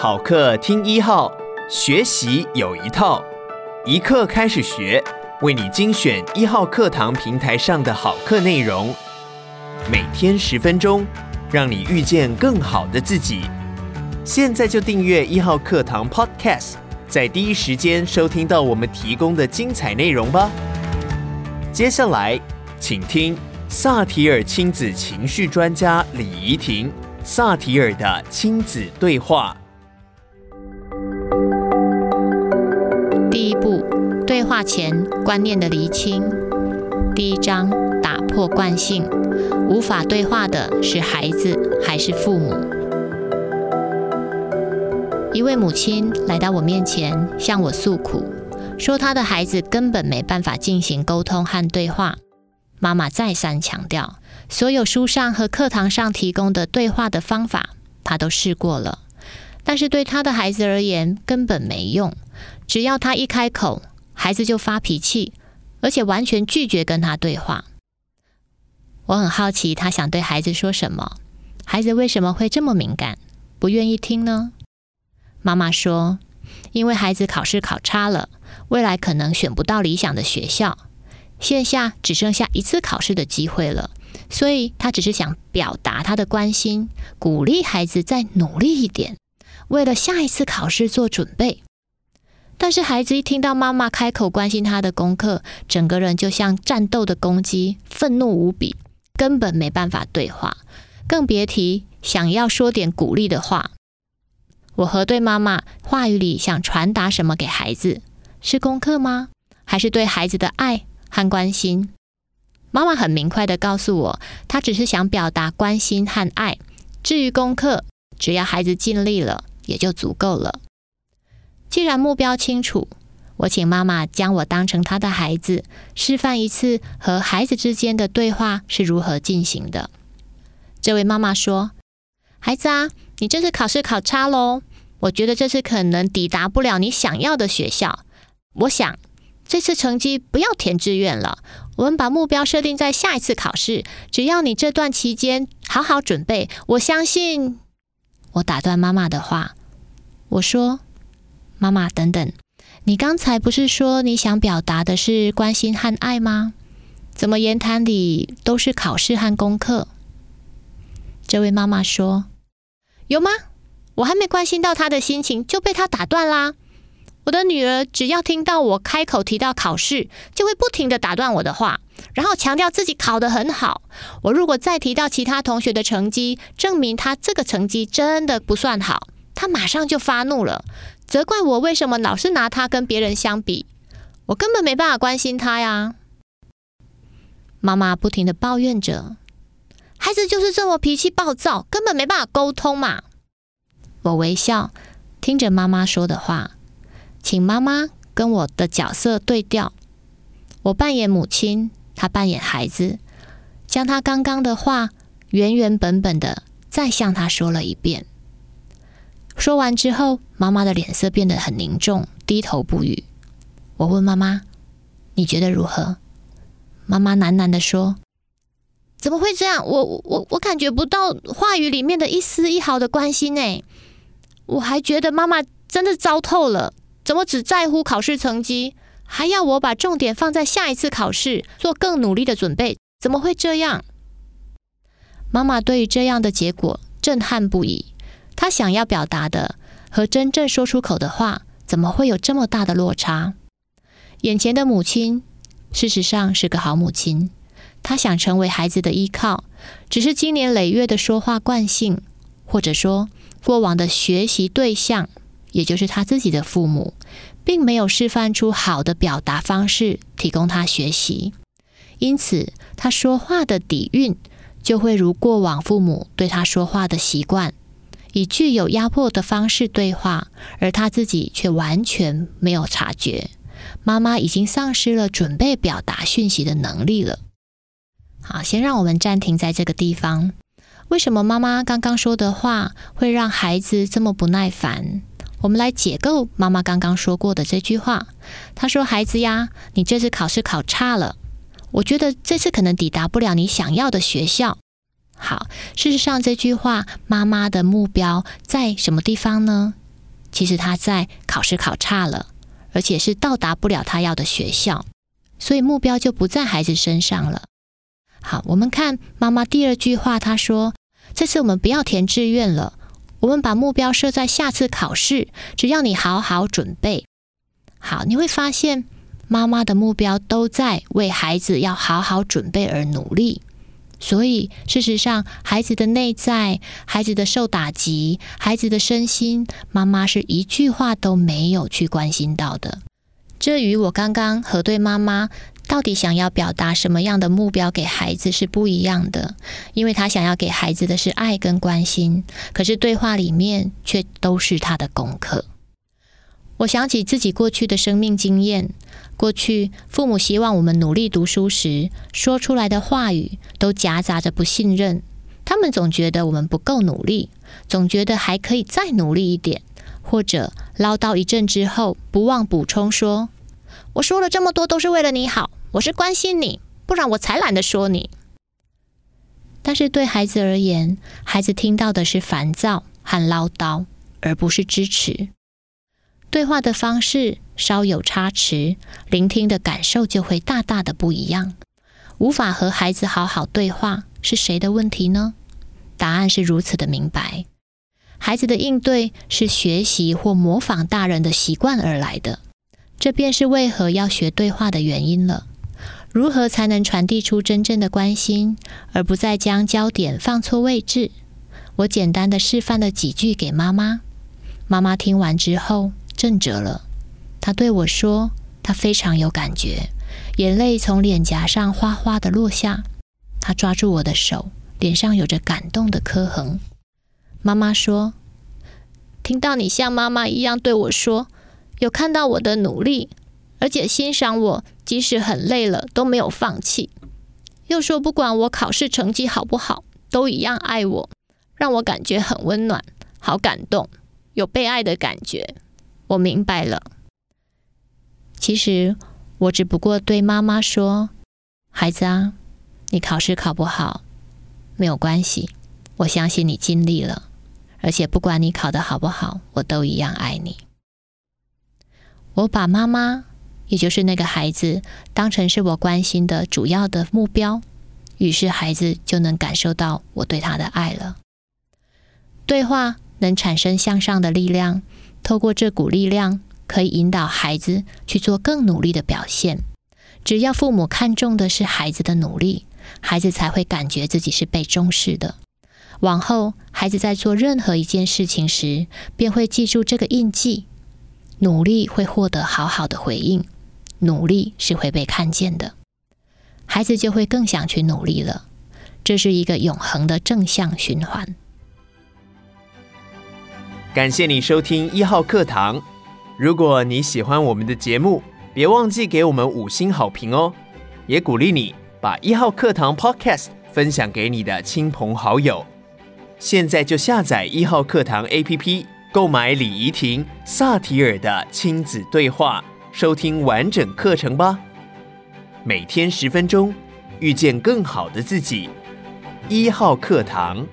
好课听一号，学习有一套，一课开始学，为你精选一号课堂平台上的好课内容，每天十分钟，让你遇见更好的自己。现在就订阅一号课堂 Podcast，在第一时间收听到我们提供的精彩内容吧。接下来，请听萨提尔亲子情绪专家李怡婷。萨提尔的亲子对话。对话前观念的厘清。第一章，打破惯性。无法对话的是孩子还是父母？一位母亲来到我面前，向我诉苦，说她的孩子根本没办法进行沟通和对话。妈妈再三强调。所有书上和课堂上提供的对话的方法，她都试过了，但是对她的孩子而言根本没用。只要他一开口，孩子就发脾气，而且完全拒绝跟他对话。我很好奇，他想对孩子说什么？孩子为什么会这么敏感，不愿意听呢？妈妈说，因为孩子考试考差了，未来可能选不到理想的学校，线下只剩下一次考试的机会了。所以他只是想表达他的关心，鼓励孩子再努力一点，为了下一次考试做准备。但是孩子一听到妈妈开口关心他的功课，整个人就像战斗的公鸡，愤怒无比，根本没办法对话，更别提想要说点鼓励的话。我核对妈妈话语里想传达什么给孩子，是功课吗？还是对孩子的爱和关心？妈妈很明快的告诉我，她只是想表达关心和爱。至于功课，只要孩子尽力了，也就足够了。既然目标清楚，我请妈妈将我当成她的孩子，示范一次和孩子之间的对话是如何进行的。这位妈妈说：“孩子啊，你这次考试考差喽，我觉得这次可能抵达不了你想要的学校。我想。”这次成绩不要填志愿了，我们把目标设定在下一次考试。只要你这段期间好好准备，我相信。我打断妈妈的话，我说：“妈妈，等等，你刚才不是说你想表达的是关心和爱吗？怎么言谈里都是考试和功课？”这位妈妈说：“有吗？我还没关心到她的心情，就被她打断啦。”我的女儿只要听到我开口提到考试，就会不停地打断我的话，然后强调自己考得很好。我如果再提到其他同学的成绩，证明她这个成绩真的不算好，他马上就发怒了，责怪我为什么老是拿他跟别人相比。我根本没办法关心他呀。妈妈不停地抱怨着，孩子就是这么脾气暴躁，根本没办法沟通嘛。我微笑，听着妈妈说的话。请妈妈跟我的角色对调，我扮演母亲，她扮演孩子，将她刚刚的话原原本本的再向她说了一遍。说完之后，妈妈的脸色变得很凝重，低头不语。我问妈妈：“你觉得如何？”妈妈喃喃地说：“怎么会这样？我我我感觉不到话语里面的一丝一毫的关心呢。我还觉得妈妈真的糟透了。”怎么只在乎考试成绩，还要我把重点放在下一次考试，做更努力的准备？怎么会这样？妈妈对于这样的结果震撼不已。他想要表达的和真正说出口的话，怎么会有这么大的落差？眼前的母亲，事实上是个好母亲。她想成为孩子的依靠，只是经年累月的说话惯性，或者说过往的学习对象。也就是他自己的父母，并没有示范出好的表达方式，提供他学习，因此他说话的底蕴就会如过往父母对他说话的习惯，以具有压迫的方式对话，而他自己却完全没有察觉，妈妈已经丧失了准备表达讯息的能力了。好，先让我们暂停在这个地方。为什么妈妈刚刚说的话会让孩子这么不耐烦？我们来解构妈妈刚刚说过的这句话。她说：“孩子呀，你这次考试考差了，我觉得这次可能抵达不了你想要的学校。”好，事实上这句话妈妈的目标在什么地方呢？其实他在考试考差了，而且是到达不了他要的学校，所以目标就不在孩子身上了。好，我们看妈妈第二句话，她说：“这次我们不要填志愿了，我们把目标设在下次考试，只要你好好准备。”好，你会发现妈妈的目标都在为孩子要好好准备而努力。所以，事实上，孩子的内在、孩子的受打击、孩子的身心，妈妈是一句话都没有去关心到的。这与我刚刚核对妈妈到底想要表达什么样的目标给孩子是不一样的，因为她想要给孩子的是爱跟关心，可是对话里面却都是她的功课。我想起自己过去的生命经验，过去父母希望我们努力读书时，说出来的话语都夹杂着不信任。他们总觉得我们不够努力，总觉得还可以再努力一点，或者唠叨一阵之后，不忘补充说：“我说了这么多都是为了你好，我是关心你，不然我才懒得说你。”但是对孩子而言，孩子听到的是烦躁和唠叨，而不是支持。对话的方式稍有差池，聆听的感受就会大大的不一样。无法和孩子好好对话，是谁的问题呢？答案是如此的明白。孩子的应对是学习或模仿大人的习惯而来的，这便是为何要学对话的原因了。如何才能传递出真正的关心，而不再将焦点放错位置？我简单的示范了几句给妈妈，妈妈听完之后。震慑了，他对我说：“他非常有感觉，眼泪从脸颊上哗哗的落下。他抓住我的手，脸上有着感动的刻痕。”妈妈说：“听到你像妈妈一样对我说，有看到我的努力，而且欣赏我，即使很累了都没有放弃，又说不管我考试成绩好不好，都一样爱我，让我感觉很温暖，好感动，有被爱的感觉。”我明白了。其实我只不过对妈妈说：“孩子啊，你考试考不好没有关系，我相信你尽力了，而且不管你考得好不好，我都一样爱你。”我把妈妈，也就是那个孩子，当成是我关心的主要的目标，于是孩子就能感受到我对他的爱了。对话能产生向上的力量。透过这股力量，可以引导孩子去做更努力的表现。只要父母看重的是孩子的努力，孩子才会感觉自己是被重视的。往后，孩子在做任何一件事情时，便会记住这个印记：努力会获得好好的回应，努力是会被看见的。孩子就会更想去努力了。这是一个永恒的正向循环。感谢你收听一号课堂。如果你喜欢我们的节目，别忘记给我们五星好评哦。也鼓励你把一号课堂 Podcast 分享给你的亲朋好友。现在就下载一号课堂 APP，购买李怡婷、萨提尔的亲子对话，收听完整课程吧。每天十分钟，遇见更好的自己。一号课堂。